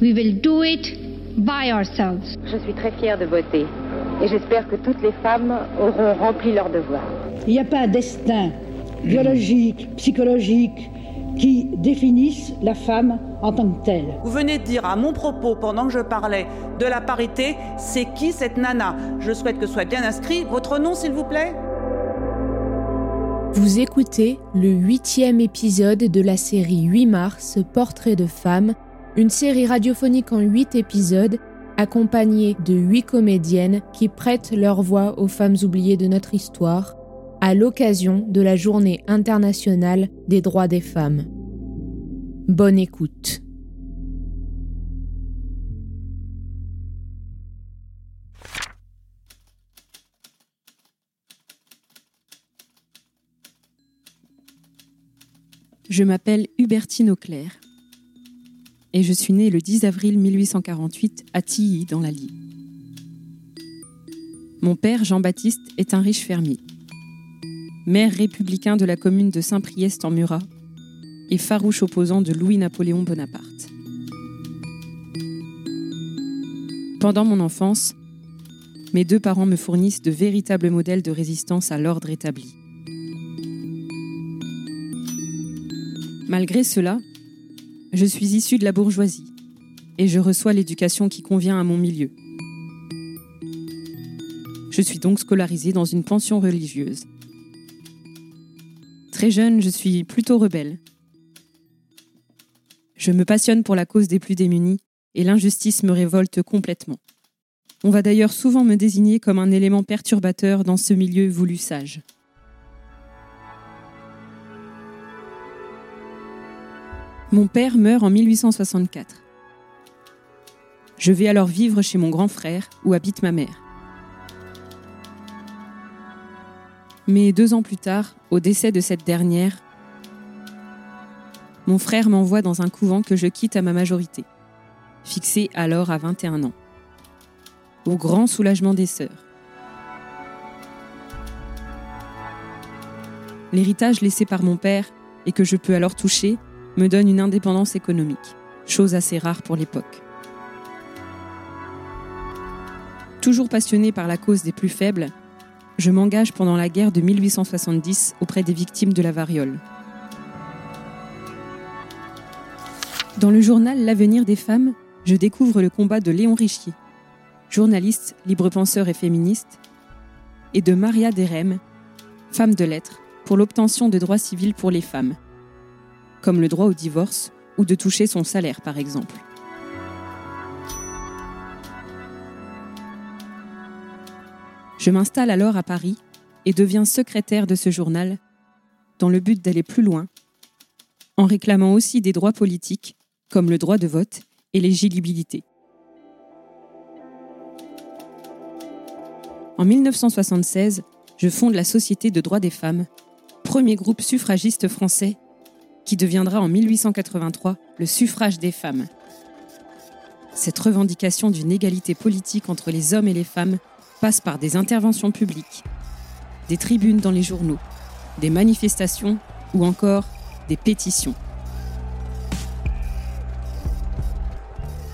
we will do it by ourselves. Je suis très fière de voter et j'espère que toutes les femmes auront rempli leur devoir. Il n'y a pas un destin biologique, psychologique qui définisse la femme en tant que telle. Vous venez de dire à mon propos, pendant que je parlais de la parité, c'est qui cette nana? Je souhaite que soit bien inscrit votre nom, s'il vous plaît. Vous écoutez le huitième épisode de la série 8 mars, Portrait de femme, une série radiophonique en huit épisodes accompagnée de huit comédiennes qui prêtent leur voix aux femmes oubliées de notre histoire à l'occasion de la Journée internationale des droits des femmes. Bonne écoute. Je m'appelle Hubertine Auclair et je suis née le 10 avril 1848 à Tilly, dans l'Allier. Mon père, Jean-Baptiste, est un riche fermier. Maire républicain de la commune de Saint-Priest en Murat et farouche opposant de Louis-Napoléon Bonaparte. Pendant mon enfance, mes deux parents me fournissent de véritables modèles de résistance à l'ordre établi. Malgré cela, je suis issue de la bourgeoisie et je reçois l'éducation qui convient à mon milieu. Je suis donc scolarisée dans une pension religieuse. Très jeune, je suis plutôt rebelle. Je me passionne pour la cause des plus démunis et l'injustice me révolte complètement. On va d'ailleurs souvent me désigner comme un élément perturbateur dans ce milieu voulu sage. Mon père meurt en 1864. Je vais alors vivre chez mon grand frère où habite ma mère. Mais deux ans plus tard, au décès de cette dernière, mon frère m'envoie dans un couvent que je quitte à ma majorité, fixé alors à 21 ans, au grand soulagement des sœurs. L'héritage laissé par mon père et que je peux alors toucher me donne une indépendance économique, chose assez rare pour l'époque. Toujours passionné par la cause des plus faibles, je m'engage pendant la guerre de 1870 auprès des victimes de la variole. Dans le journal L'avenir des femmes, je découvre le combat de Léon Richier, journaliste, libre-penseur et féministe, et de Maria Derem, femme de lettres, pour l'obtention de droits civils pour les femmes, comme le droit au divorce ou de toucher son salaire par exemple. Je m'installe alors à Paris et deviens secrétaire de ce journal dans le but d'aller plus loin, en réclamant aussi des droits politiques comme le droit de vote et l'éligibilité. En 1976, je fonde la Société de droits des femmes, premier groupe suffragiste français qui deviendra en 1883 le suffrage des femmes. Cette revendication d'une égalité politique entre les hommes et les femmes passe par des interventions publiques, des tribunes dans les journaux, des manifestations ou encore des pétitions.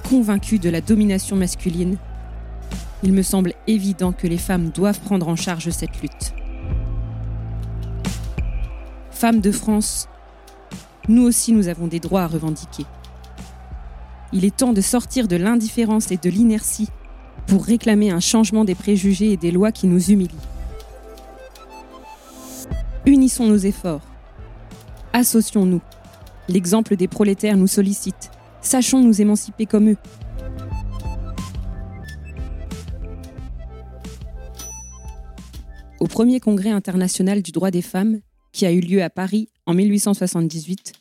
Convaincu de la domination masculine, il me semble évident que les femmes doivent prendre en charge cette lutte. Femmes de France, nous aussi nous avons des droits à revendiquer. Il est temps de sortir de l'indifférence et de l'inertie pour réclamer un changement des préjugés et des lois qui nous humilient. Unissons nos efforts. Associons-nous. L'exemple des prolétaires nous sollicite. Sachons nous émanciper comme eux. Au premier congrès international du droit des femmes, qui a eu lieu à Paris en 1878,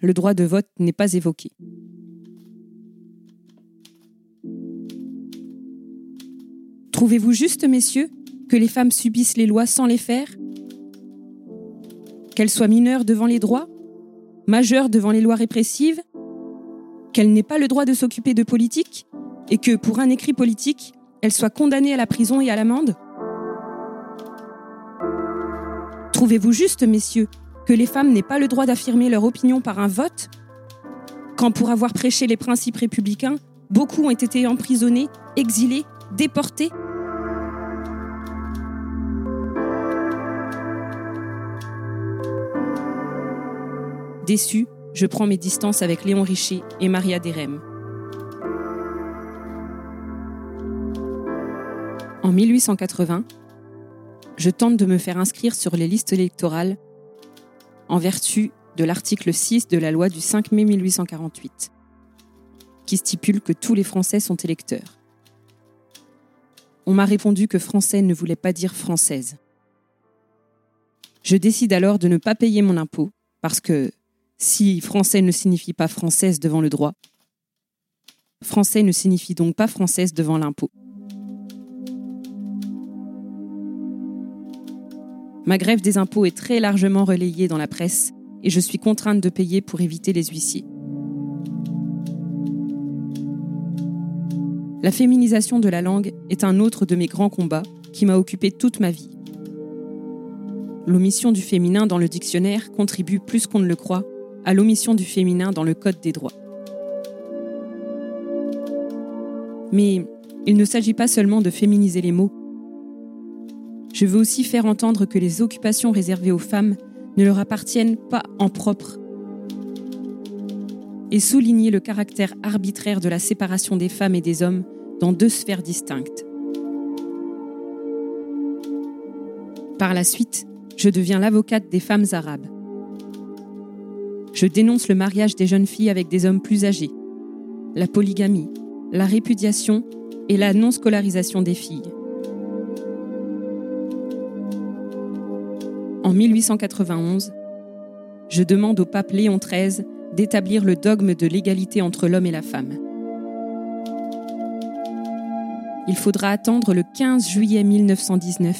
le droit de vote n'est pas évoqué. Trouvez-vous juste, messieurs, que les femmes subissent les lois sans les faire? Qu'elles soient mineures devant les droits Majeures devant les lois répressives Qu'elles n'aient pas le droit de s'occuper de politique Et que, pour un écrit politique, elles soient condamnées à la prison et à l'amende? Trouvez-vous juste, messieurs, que les femmes n'aient pas le droit d'affirmer leur opinion par un vote? Quand pour avoir prêché les principes républicains, beaucoup ont été emprisonnés, exilés, déportés? Déçu, je prends mes distances avec Léon Richer et Maria Derem. En 1880, je tente de me faire inscrire sur les listes électorales en vertu de l'article 6 de la loi du 5 mai 1848, qui stipule que tous les Français sont électeurs. On m'a répondu que français ne voulait pas dire française. Je décide alors de ne pas payer mon impôt parce que si français ne signifie pas française devant le droit, français ne signifie donc pas française devant l'impôt. Ma grève des impôts est très largement relayée dans la presse et je suis contrainte de payer pour éviter les huissiers. La féminisation de la langue est un autre de mes grands combats qui m'a occupé toute ma vie. L'omission du féminin dans le dictionnaire contribue plus qu'on ne le croit à l'omission du féminin dans le Code des droits. Mais il ne s'agit pas seulement de féminiser les mots. Je veux aussi faire entendre que les occupations réservées aux femmes ne leur appartiennent pas en propre et souligner le caractère arbitraire de la séparation des femmes et des hommes dans deux sphères distinctes. Par la suite, je deviens l'avocate des femmes arabes. Je dénonce le mariage des jeunes filles avec des hommes plus âgés, la polygamie, la répudiation et la non-scolarisation des filles. En 1891, je demande au pape Léon XIII d'établir le dogme de l'égalité entre l'homme et la femme. Il faudra attendre le 15 juillet 1919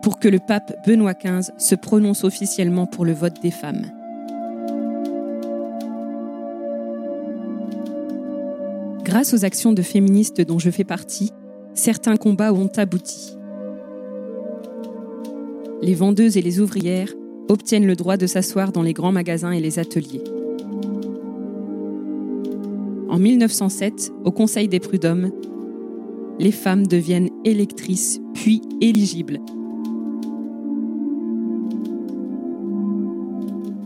pour que le pape Benoît XV se prononce officiellement pour le vote des femmes. Grâce aux actions de féministes dont je fais partie, certains combats ont abouti. Les vendeuses et les ouvrières obtiennent le droit de s'asseoir dans les grands magasins et les ateliers. En 1907, au Conseil des prud'hommes, les femmes deviennent électrices puis éligibles.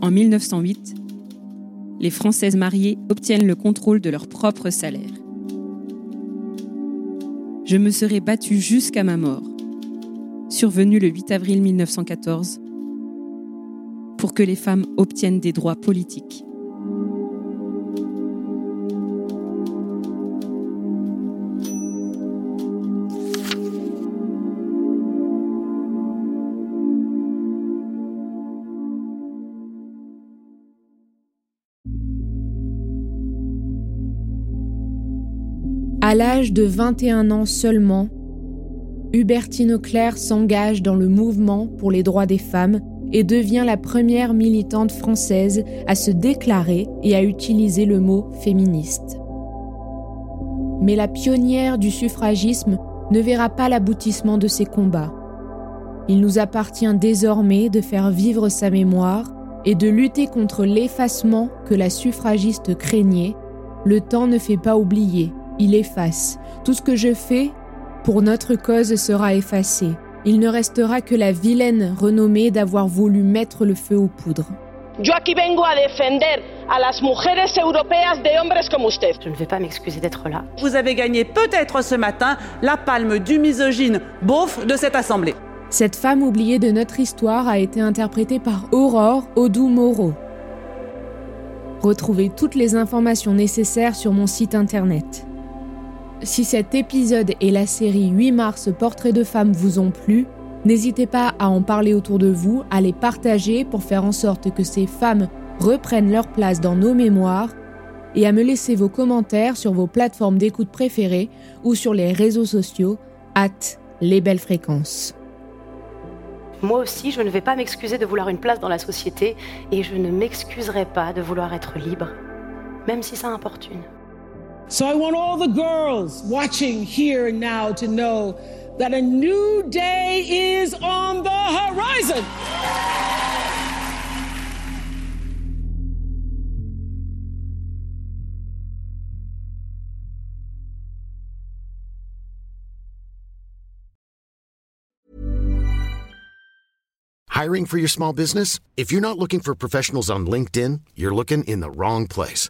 En 1908, les Françaises mariées obtiennent le contrôle de leur propre salaire. Je me serais battue jusqu'à ma mort, survenue le 8 avril 1914, pour que les femmes obtiennent des droits politiques. À l'âge de 21 ans seulement, Hubertine Auclair s'engage dans le mouvement pour les droits des femmes et devient la première militante française à se déclarer et à utiliser le mot féministe. Mais la pionnière du suffragisme ne verra pas l'aboutissement de ces combats. Il nous appartient désormais de faire vivre sa mémoire et de lutter contre l'effacement que la suffragiste craignait. Le temps ne fait pas oublier, il efface. Tout ce que je fais pour notre cause sera effacé. Il ne restera que la vilaine renommée d'avoir voulu mettre le feu aux poudres. Yo aquí vengo a defender a las mujeres europeas de hombres como usted. Je ne vais pas m'excuser d'être là. Vous avez gagné peut-être ce matin la palme du misogyne beauf de cette assemblée. Cette femme oubliée de notre histoire a été interprétée par Aurore Odou-Moreau. Retrouvez toutes les informations nécessaires sur mon site internet. Si cet épisode et la série 8 mars Portrait de femmes vous ont plu, n'hésitez pas à en parler autour de vous, à les partager pour faire en sorte que ces femmes reprennent leur place dans nos mémoires et à me laisser vos commentaires sur vos plateformes d'écoute préférées ou sur les réseaux sociaux, at les belles fréquences. Moi aussi, je ne vais pas m'excuser de vouloir une place dans la société et je ne m'excuserai pas de vouloir être libre, même si ça importune. So I want all the girls watching here and now to know that a new day is on the horizon. Hiring for your small business? If you're not looking for professionals on LinkedIn, you're looking in the wrong place.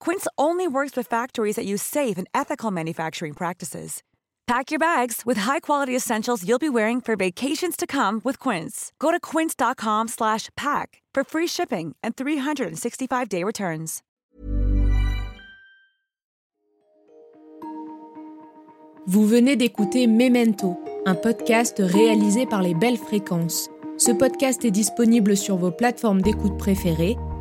Quince only works with factories that use safe and ethical manufacturing practices. Pack your bags with high-quality essentials you'll be wearing for vacations to come with Quince. Go to quince.com/pack for free shipping and 365-day returns. Vous venez d'écouter Memento, un podcast réalisé par les Belles Fréquences. Ce podcast est disponible sur vos plateformes d'écoute préférées